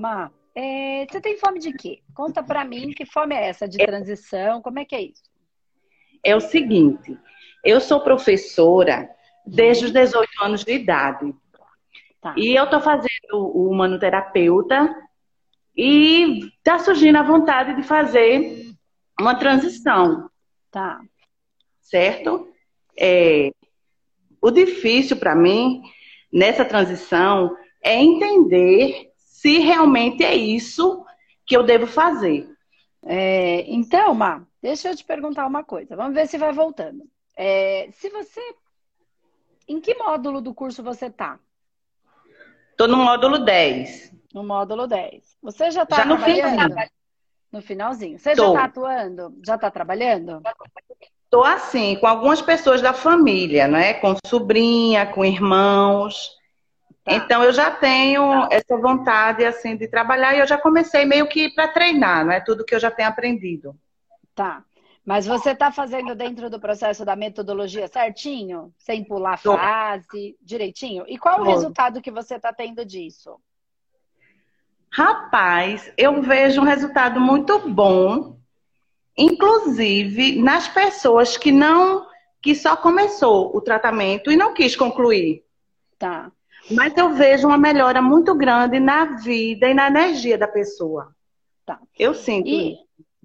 Má, é, você tem fome de quê? Conta para mim que fome é essa de transição, como é que é isso? É o seguinte, eu sou professora desde os 18 anos de idade. Tá. E eu estou fazendo o humanoterapeuta e está surgindo a vontade de fazer uma transição. Tá. Certo? É, o difícil para mim nessa transição é entender se realmente é isso que eu devo fazer. É, então, Má, deixa eu te perguntar uma coisa. Vamos ver se vai voltando. É, se você. Em que módulo do curso você está? Estou no módulo 10. No módulo 10. Você já está trabalhando? No finalzinho. Você Tô. já está atuando? Já está trabalhando? Estou assim, com algumas pessoas da família, né? Com sobrinha, com irmãos. Tá. Então eu já tenho tá. essa vontade assim de trabalhar e eu já comecei meio que para treinar, não é tudo que eu já tenho aprendido. Tá. Mas você está fazendo dentro do processo da metodologia certinho? Sem pular fase, direitinho? E qual o resultado que você está tendo disso? Rapaz, eu vejo um resultado muito bom, inclusive nas pessoas que não, que só começou o tratamento e não quis concluir. Tá. Mas eu vejo uma melhora muito grande na vida e na energia da pessoa. Tá. Eu sinto. E,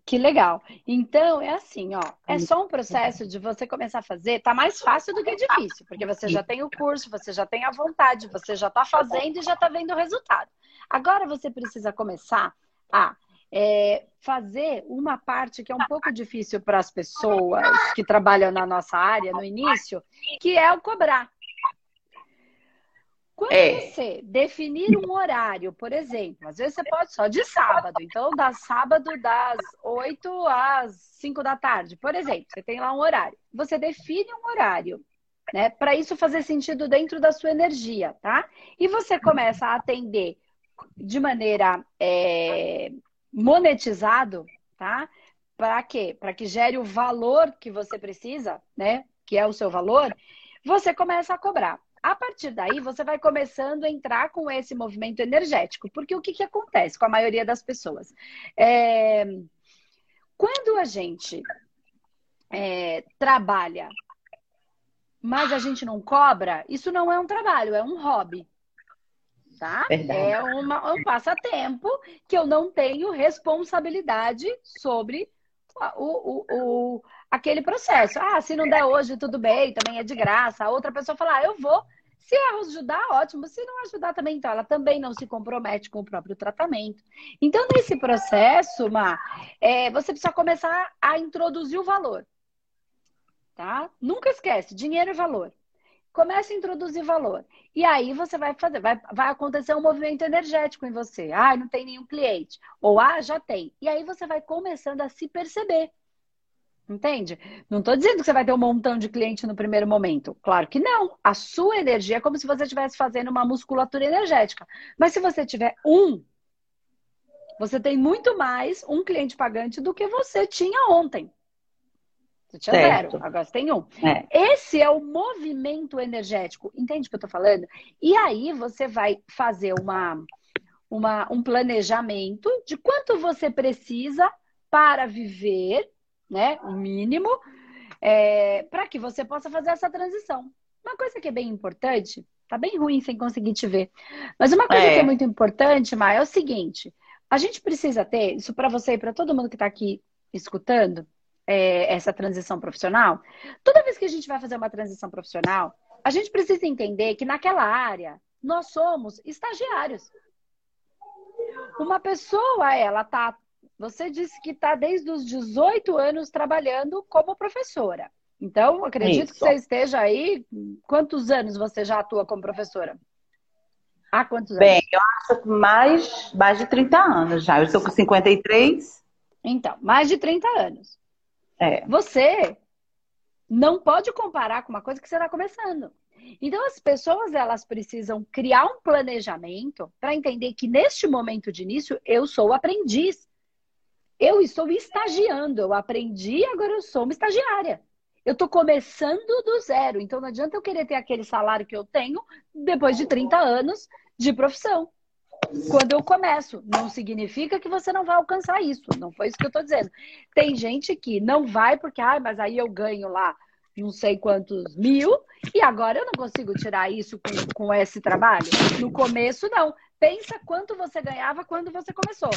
que legal. Então, é assim, ó. É só um processo de você começar a fazer. Tá mais fácil do que difícil, porque você já tem o curso, você já tem a vontade, você já tá fazendo e já tá vendo o resultado. Agora você precisa começar a é, fazer uma parte que é um pouco difícil para as pessoas que trabalham na nossa área no início, que é o cobrar. Quando é. você definir um horário, por exemplo, às vezes você pode só de sábado, então da sábado das 8 às 5 da tarde, por exemplo, você tem lá um horário. Você define um horário, né, para isso fazer sentido dentro da sua energia, tá? E você começa a atender de maneira é, monetizado, tá? Para quê? Para que gere o valor que você precisa, né? Que é o seu valor, você começa a cobrar. A partir daí, você vai começando a entrar com esse movimento energético. Porque o que, que acontece com a maioria das pessoas? É... Quando a gente é, trabalha, mas a gente não cobra, isso não é um trabalho, é um hobby. Tá? É uma, um passatempo que eu não tenho responsabilidade sobre o, o, o, aquele processo. Ah, se não der hoje, tudo bem, também é de graça. A outra pessoa fala, ah, eu vou. Se ajudar, ótimo. Se não ajudar também, então ela também não se compromete com o próprio tratamento. Então, nesse processo, Ma, é, você precisa começar a introduzir o valor. Tá? Nunca esquece, dinheiro e valor. Comece a introduzir valor. E aí você vai fazer, vai, vai acontecer um movimento energético em você. Ah, não tem nenhum cliente. Ou ah, já tem. E aí você vai começando a se perceber. Entende? Não estou dizendo que você vai ter um montão de cliente no primeiro momento. Claro que não. A sua energia é como se você estivesse fazendo uma musculatura energética. Mas se você tiver um, você tem muito mais um cliente pagante do que você tinha ontem. Você tinha certo. zero, agora você tem um. É. Esse é o movimento energético. Entende o que eu estou falando? E aí você vai fazer uma, uma, um planejamento de quanto você precisa para viver né? O mínimo, é, para que você possa fazer essa transição. Uma coisa que é bem importante, tá bem ruim sem conseguir te ver, mas uma coisa é. que é muito importante, Maia, é o seguinte: a gente precisa ter, isso para você e para todo mundo que está aqui escutando, é, essa transição profissional. Toda vez que a gente vai fazer uma transição profissional, a gente precisa entender que naquela área nós somos estagiários. Uma pessoa, ela tá você disse que está desde os 18 anos trabalhando como professora. Então, acredito Isso. que você esteja aí. Quantos anos você já atua como professora? Há quantos anos? Bem, eu acho que mais, mais de 30 anos já. Eu estou com 53. Então, mais de 30 anos. É. Você não pode comparar com uma coisa que você está começando. Então, as pessoas elas precisam criar um planejamento para entender que neste momento de início eu sou aprendiz. Eu estou estagiando, eu aprendi, agora eu sou uma estagiária. Eu estou começando do zero, então não adianta eu querer ter aquele salário que eu tenho depois de 30 anos de profissão. quando eu começo. Não significa que você não vai alcançar isso. Não foi isso que eu estou dizendo. Tem gente que não vai porque, ah, mas aí eu ganho lá não sei quantos mil e agora eu não consigo tirar isso com, com esse trabalho. No começo, não. Pensa quanto você ganhava quando você começou.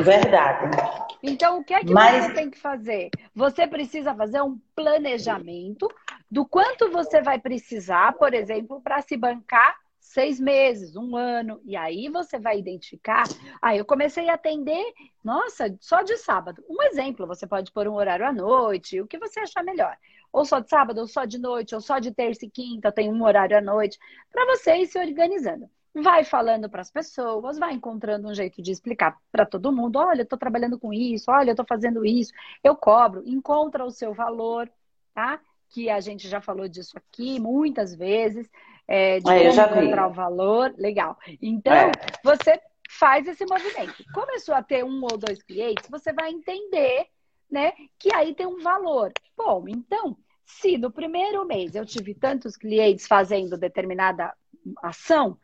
Verdade. Então, o que é que Mas... você tem que fazer? Você precisa fazer um planejamento do quanto você vai precisar, por exemplo, para se bancar seis meses, um ano, e aí você vai identificar. Aí ah, eu comecei a atender, nossa, só de sábado. Um exemplo, você pode pôr um horário à noite, o que você achar melhor. Ou só de sábado, ou só de noite, ou só de terça e quinta, tem um horário à noite, para você ir se organizando. Vai falando para as pessoas, vai encontrando um jeito de explicar para todo mundo: olha, eu estou trabalhando com isso, olha, eu estou fazendo isso, eu cobro, encontra o seu valor, tá? Que a gente já falou disso aqui muitas vezes é, de é, encontrar o valor. Legal. Então, é. você faz esse movimento. Começou a ter um ou dois clientes, você vai entender, né, que aí tem um valor. Bom, então, se no primeiro mês eu tive tantos clientes fazendo determinada ação,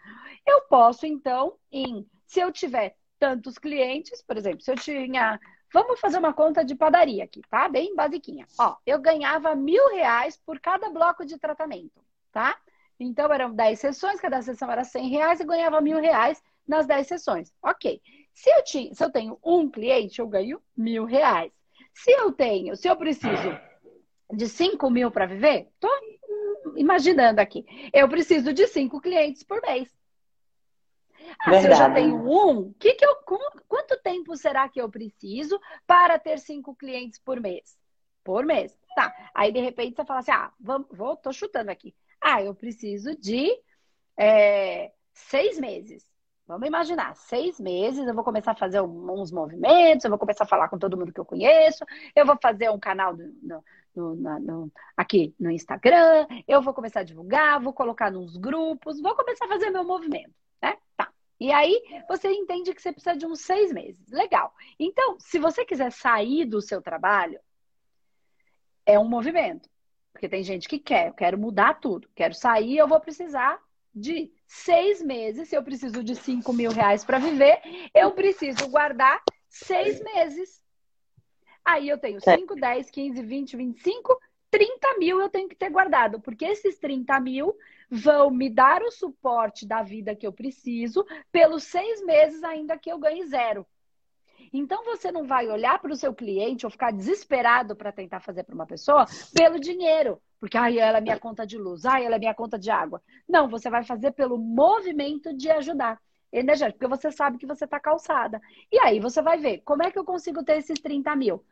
eu posso, então, em se eu tiver tantos clientes, por exemplo, se eu tinha. Vamos fazer uma conta de padaria aqui, tá? Bem basiquinha. Ó, eu ganhava mil reais por cada bloco de tratamento, tá? Então, eram 10 sessões, cada sessão era 100 reais e ganhava mil reais nas 10 sessões. Ok. Se eu, tinha, se eu tenho um cliente, eu ganho mil reais. Se eu tenho, se eu preciso de 5 mil para viver, tô imaginando aqui. Eu preciso de 5 clientes por mês. Ah, se eu já tenho um, que que eu, quanto tempo será que eu preciso para ter cinco clientes por mês? Por mês. Tá. Aí, de repente, você fala assim: ah, vamos, vou, tô chutando aqui. Ah, eu preciso de é, seis meses. Vamos imaginar, seis meses, eu vou começar a fazer uns movimentos, eu vou começar a falar com todo mundo que eu conheço, eu vou fazer um canal no, no, no, aqui no Instagram, eu vou começar a divulgar, vou colocar nos grupos, vou começar a fazer meu movimento, né? Tá. E aí você entende que você precisa de uns seis meses. Legal. Então, se você quiser sair do seu trabalho, é um movimento. Porque tem gente que quer, eu quero mudar tudo, quero sair, eu vou precisar de seis meses. Se eu preciso de cinco mil reais para viver, eu preciso guardar seis meses. Aí eu tenho 5, 10, 15, 20, 25, 30 mil eu tenho que ter guardado, porque esses 30 mil vão me dar o suporte da vida que eu preciso pelos seis meses ainda que eu ganhe zero. Então você não vai olhar para o seu cliente ou ficar desesperado para tentar fazer para uma pessoa pelo dinheiro, porque ai, ela é minha conta de luz, ai, ela é minha conta de água. Não, você vai fazer pelo movimento de ajudar energético, porque você sabe que você está calçada. E aí você vai ver como é que eu consigo ter esses 30 mil.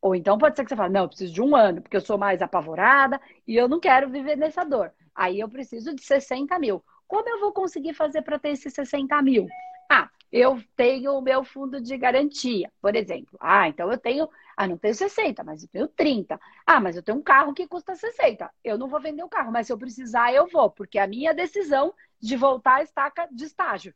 Ou então pode ser que você fale, não, eu preciso de um ano, porque eu sou mais apavorada e eu não quero viver nessa dor. Aí eu preciso de 60 mil. Como eu vou conseguir fazer para ter esses 60 mil? Ah, eu tenho o meu fundo de garantia, por exemplo. Ah, então eu tenho. Ah, não tenho 60, mas eu tenho 30. Ah, mas eu tenho um carro que custa 60. Eu não vou vender o carro, mas se eu precisar, eu vou, porque é a minha decisão de voltar estaca de estágio.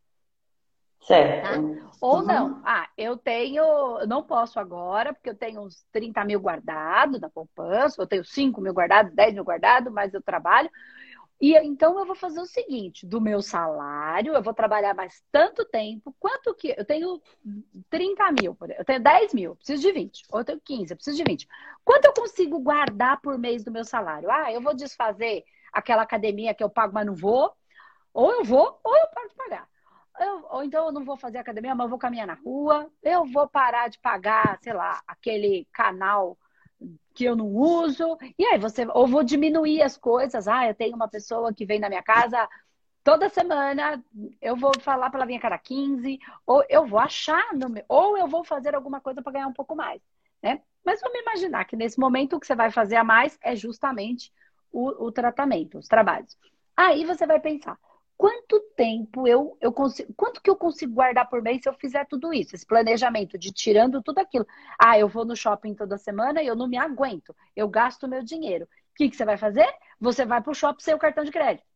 Certo. Tá? Ou uhum. não. Ah, eu tenho. Eu não posso agora, porque eu tenho uns 30 mil guardados na poupança, eu tenho 5 mil guardados, 10 mil guardados, mas eu trabalho. E então eu vou fazer o seguinte: do meu salário, eu vou trabalhar mais tanto tempo, quanto que. Eu tenho 30 mil, eu tenho 10 mil, preciso de 20. Ou eu tenho 15, eu preciso de 20. Quanto eu consigo guardar por mês do meu salário? Ah, eu vou desfazer aquela academia que eu pago, mas não vou. Ou eu vou, ou eu paro de pagar. Eu, ou então eu não vou fazer academia, mas eu vou caminhar na rua. Eu vou parar de pagar, sei lá, aquele canal que eu não uso. E aí você, ou vou diminuir as coisas. Ah, eu tenho uma pessoa que vem na minha casa toda semana, eu vou falar para ela vir a cada 15, ou eu vou achar, no meu, ou eu vou fazer alguma coisa para ganhar um pouco mais, né? Mas vamos imaginar que nesse momento o que você vai fazer a mais é justamente o, o tratamento, os trabalhos. Aí você vai pensar, quanto tempo eu, eu consigo, quanto que eu consigo guardar por mês se eu fizer tudo isso, esse planejamento de tirando tudo aquilo. Ah, eu vou no shopping toda semana e eu não me aguento, eu gasto meu dinheiro. O que, que você vai fazer? Você vai para o shopping sem o cartão de crédito.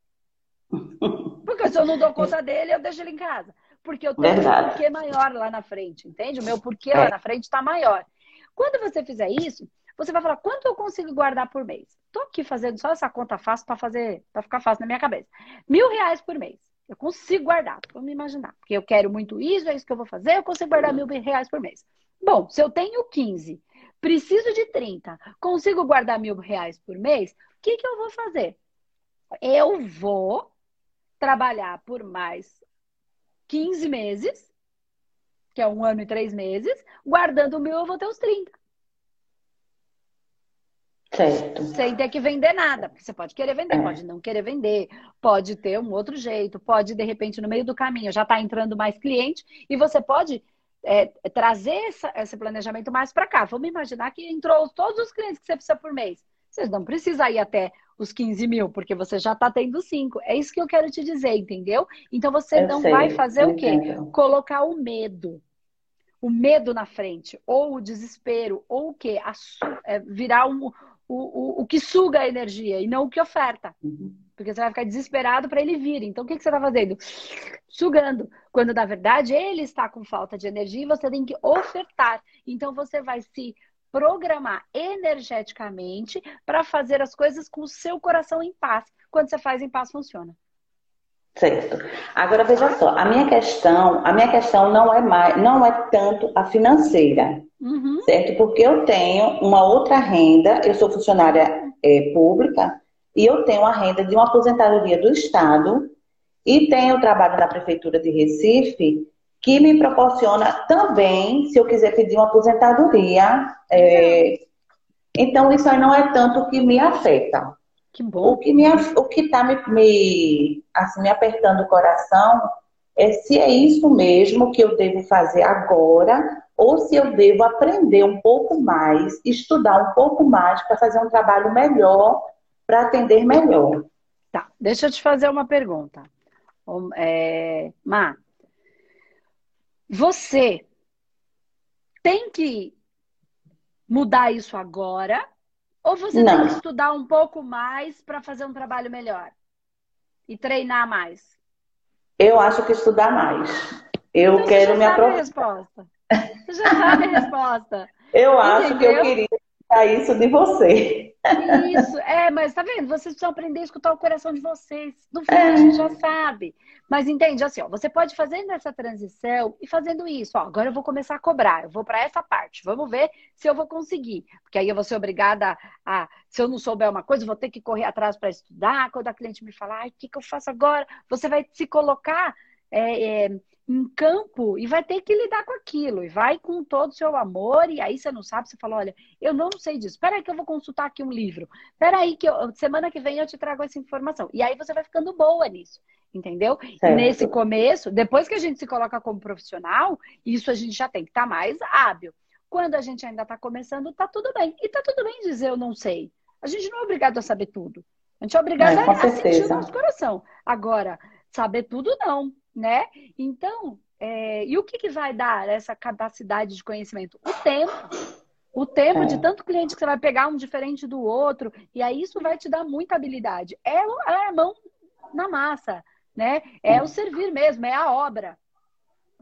Porque se eu não dou conta dele, eu deixo ele em casa. Porque eu tenho Verdade. um porquê maior lá na frente, entende? O meu porquê é. lá na frente está maior. Quando você fizer isso, você vai falar, quanto eu consigo guardar por mês? Tô aqui fazendo só essa conta fácil para fazer, para ficar fácil na minha cabeça. Mil reais por mês. Eu consigo guardar, vamos imaginar. Porque eu quero muito isso, é isso que eu vou fazer, eu consigo guardar mil reais por mês. Bom, se eu tenho 15, preciso de 30, consigo guardar mil reais por mês, o que, que eu vou fazer? Eu vou trabalhar por mais 15 meses, que é um ano e três meses, guardando mil, eu vou ter os 30. Certo. Sem ter que vender nada. Porque você pode querer vender, é. pode não querer vender, pode ter um outro jeito, pode, de repente, no meio do caminho já está entrando mais cliente e você pode é, trazer essa, esse planejamento mais para cá. Vamos imaginar que entrou todos os clientes que você precisa por mês. Vocês não precisam ir até os 15 mil, porque você já está tendo 5. É isso que eu quero te dizer, entendeu? Então você eu não sei, vai fazer o quê? Entendo. Colocar o medo. O medo na frente, ou o desespero, ou o quê? A, é, virar um, o, o, o que suga a energia e não o que oferta. Uhum. Porque você vai ficar desesperado para ele vir. Então, o que, que você está fazendo? Sugando. Quando, na verdade, ele está com falta de energia e você tem que ofertar. Então, você vai se programar energeticamente para fazer as coisas com o seu coração em paz. Quando você faz em paz, funciona. Certo. Agora veja só, a minha questão, a minha questão não é mais, não é tanto a financeira, uhum. certo? Porque eu tenho uma outra renda, eu sou funcionária é, pública e eu tenho a renda de uma aposentadoria do Estado e tenho o trabalho na prefeitura de Recife que me proporciona também, se eu quiser pedir uma aposentadoria, é, então isso aí não é tanto que me afeta. Que bom. O que me, o que está me, me, assim, me apertando o coração é se é isso mesmo que eu devo fazer agora ou se eu devo aprender um pouco mais, estudar um pouco mais para fazer um trabalho melhor, para atender melhor. Tá, deixa eu te fazer uma pergunta. É, Má, você tem que mudar isso agora ou você Não. tem que estudar um pouco mais para fazer um trabalho melhor? E treinar mais? Eu acho que estudar mais. Eu então, quero me aprofundar. Você já sabe a resposta. Eu Entendeu? acho que eu queria isso de você. Isso, é, mas tá vendo? Vocês precisam aprender a escutar o coração de vocês. No fim, é. a gente já sabe. Mas entende, assim, ó, você pode fazer essa transição e fazendo isso. Ó, agora eu vou começar a cobrar, eu vou para essa parte. Vamos ver se eu vou conseguir. Porque aí eu vou ser obrigada a, se eu não souber uma coisa, eu vou ter que correr atrás para estudar. Quando a cliente me falar, ai, o que, que eu faço agora? Você vai se colocar. É, é, em campo e vai ter que lidar com aquilo. E vai com todo o seu amor, e aí você não sabe, você fala, olha, eu não sei disso. Espera aí que eu vou consultar aqui um livro. Espera aí que eu, semana que vem eu te trago essa informação. E aí você vai ficando boa nisso, entendeu? Nesse começo, depois que a gente se coloca como profissional, isso a gente já tem que estar tá mais hábil. Quando a gente ainda está começando, tá tudo bem. E tá tudo bem dizer eu não sei. A gente não é obrigado a saber tudo. A gente é obrigado é, a, a sentir o nosso coração. Agora, saber tudo não né? Então, é, e o que, que vai dar essa capacidade de conhecimento? O tempo. O tempo é. de tanto cliente que você vai pegar um diferente do outro, e aí isso vai te dar muita habilidade. É, é a mão na massa, né? É, é. o servir mesmo, é a obra.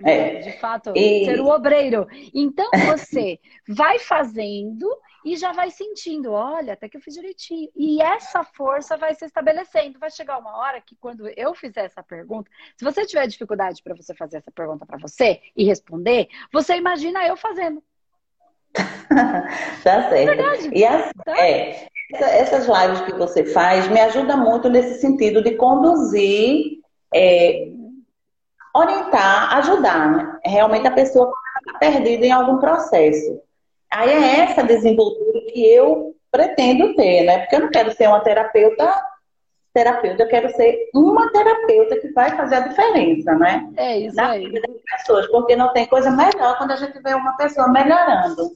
É. De fato, e... ser o obreiro. Então você vai fazendo e já vai sentindo, olha, até que eu fiz direitinho. E essa força vai se estabelecendo. Vai chegar uma hora que quando eu fizer essa pergunta, se você tiver dificuldade para você fazer essa pergunta para você e responder, você imagina eu fazendo. tá certo. É verdade. E assim, tá? é, essas lives que você faz me ajuda muito nesse sentido de conduzir, é, orientar, ajudar. Né? Realmente a pessoa está perdida em algum processo. Aí é essa desenvoltura que eu pretendo ter, né? Porque eu não quero ser uma terapeuta terapeuta, eu quero ser uma terapeuta que vai fazer a diferença, né? É isso Na aí. vida das pessoas, porque não tem coisa melhor quando a gente vê uma pessoa melhorando.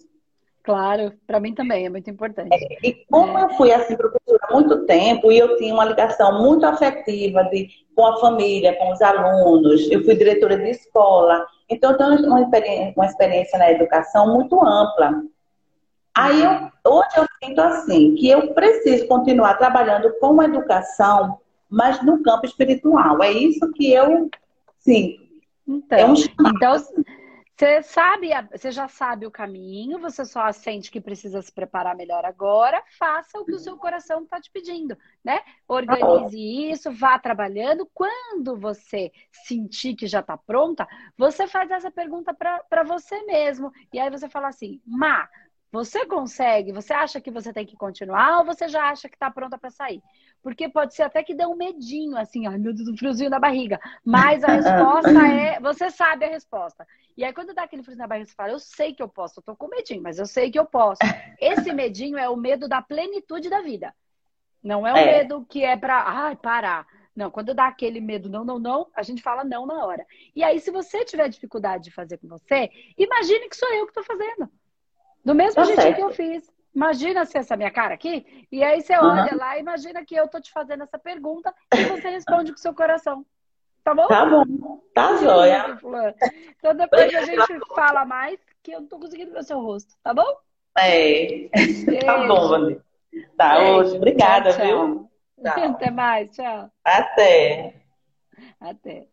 Claro, para mim também é muito importante. É, e como é. eu fui assim professora há muito tempo e eu tinha uma ligação muito afetiva de, com a família, com os alunos, eu fui diretora de escola, então, eu tenho uma experiência, uma experiência na educação muito ampla. Aí, eu, hoje eu sinto assim, que eu preciso continuar trabalhando com a educação, mas no campo espiritual. É isso que eu sinto. Então, é um então Você sabe, você já sabe o caminho, você só sente que precisa se preparar melhor agora, faça o que o seu coração está te pedindo, né? Organize isso, vá trabalhando. Quando você sentir que já está pronta, você faz essa pergunta para você mesmo. E aí você fala assim, Má, você consegue? Você acha que você tem que continuar ou você já acha que está pronta para sair? Porque pode ser até que dê um medinho, assim, ai meu Deus, um friozinho na barriga. Mas a resposta é, você sabe a resposta. E aí quando dá aquele friozinho na barriga, você fala, eu sei que eu posso, eu tô com medinho, mas eu sei que eu posso. Esse medinho é o medo da plenitude da vida. Não é o é. medo que é para, ai, parar. Não, quando dá aquele medo, não, não, não, a gente fala não na hora. E aí, se você tiver dificuldade de fazer com você, imagine que sou eu que estou fazendo. Do mesmo tá jeito que eu fiz. Imagina se essa minha cara aqui, e aí você olha uhum. lá, imagina que eu tô te fazendo essa pergunta e você responde com o seu coração. Tá bom? Tá bom. Tá joia. Então depois a gente fala mais, que eu não tô conseguindo ver o seu rosto, tá bom? É. Beijo. Tá bom, Vani. Tá, hoje. Obrigada, tchau, tchau. viu? Tchau. Até mais, tchau. Até. Até.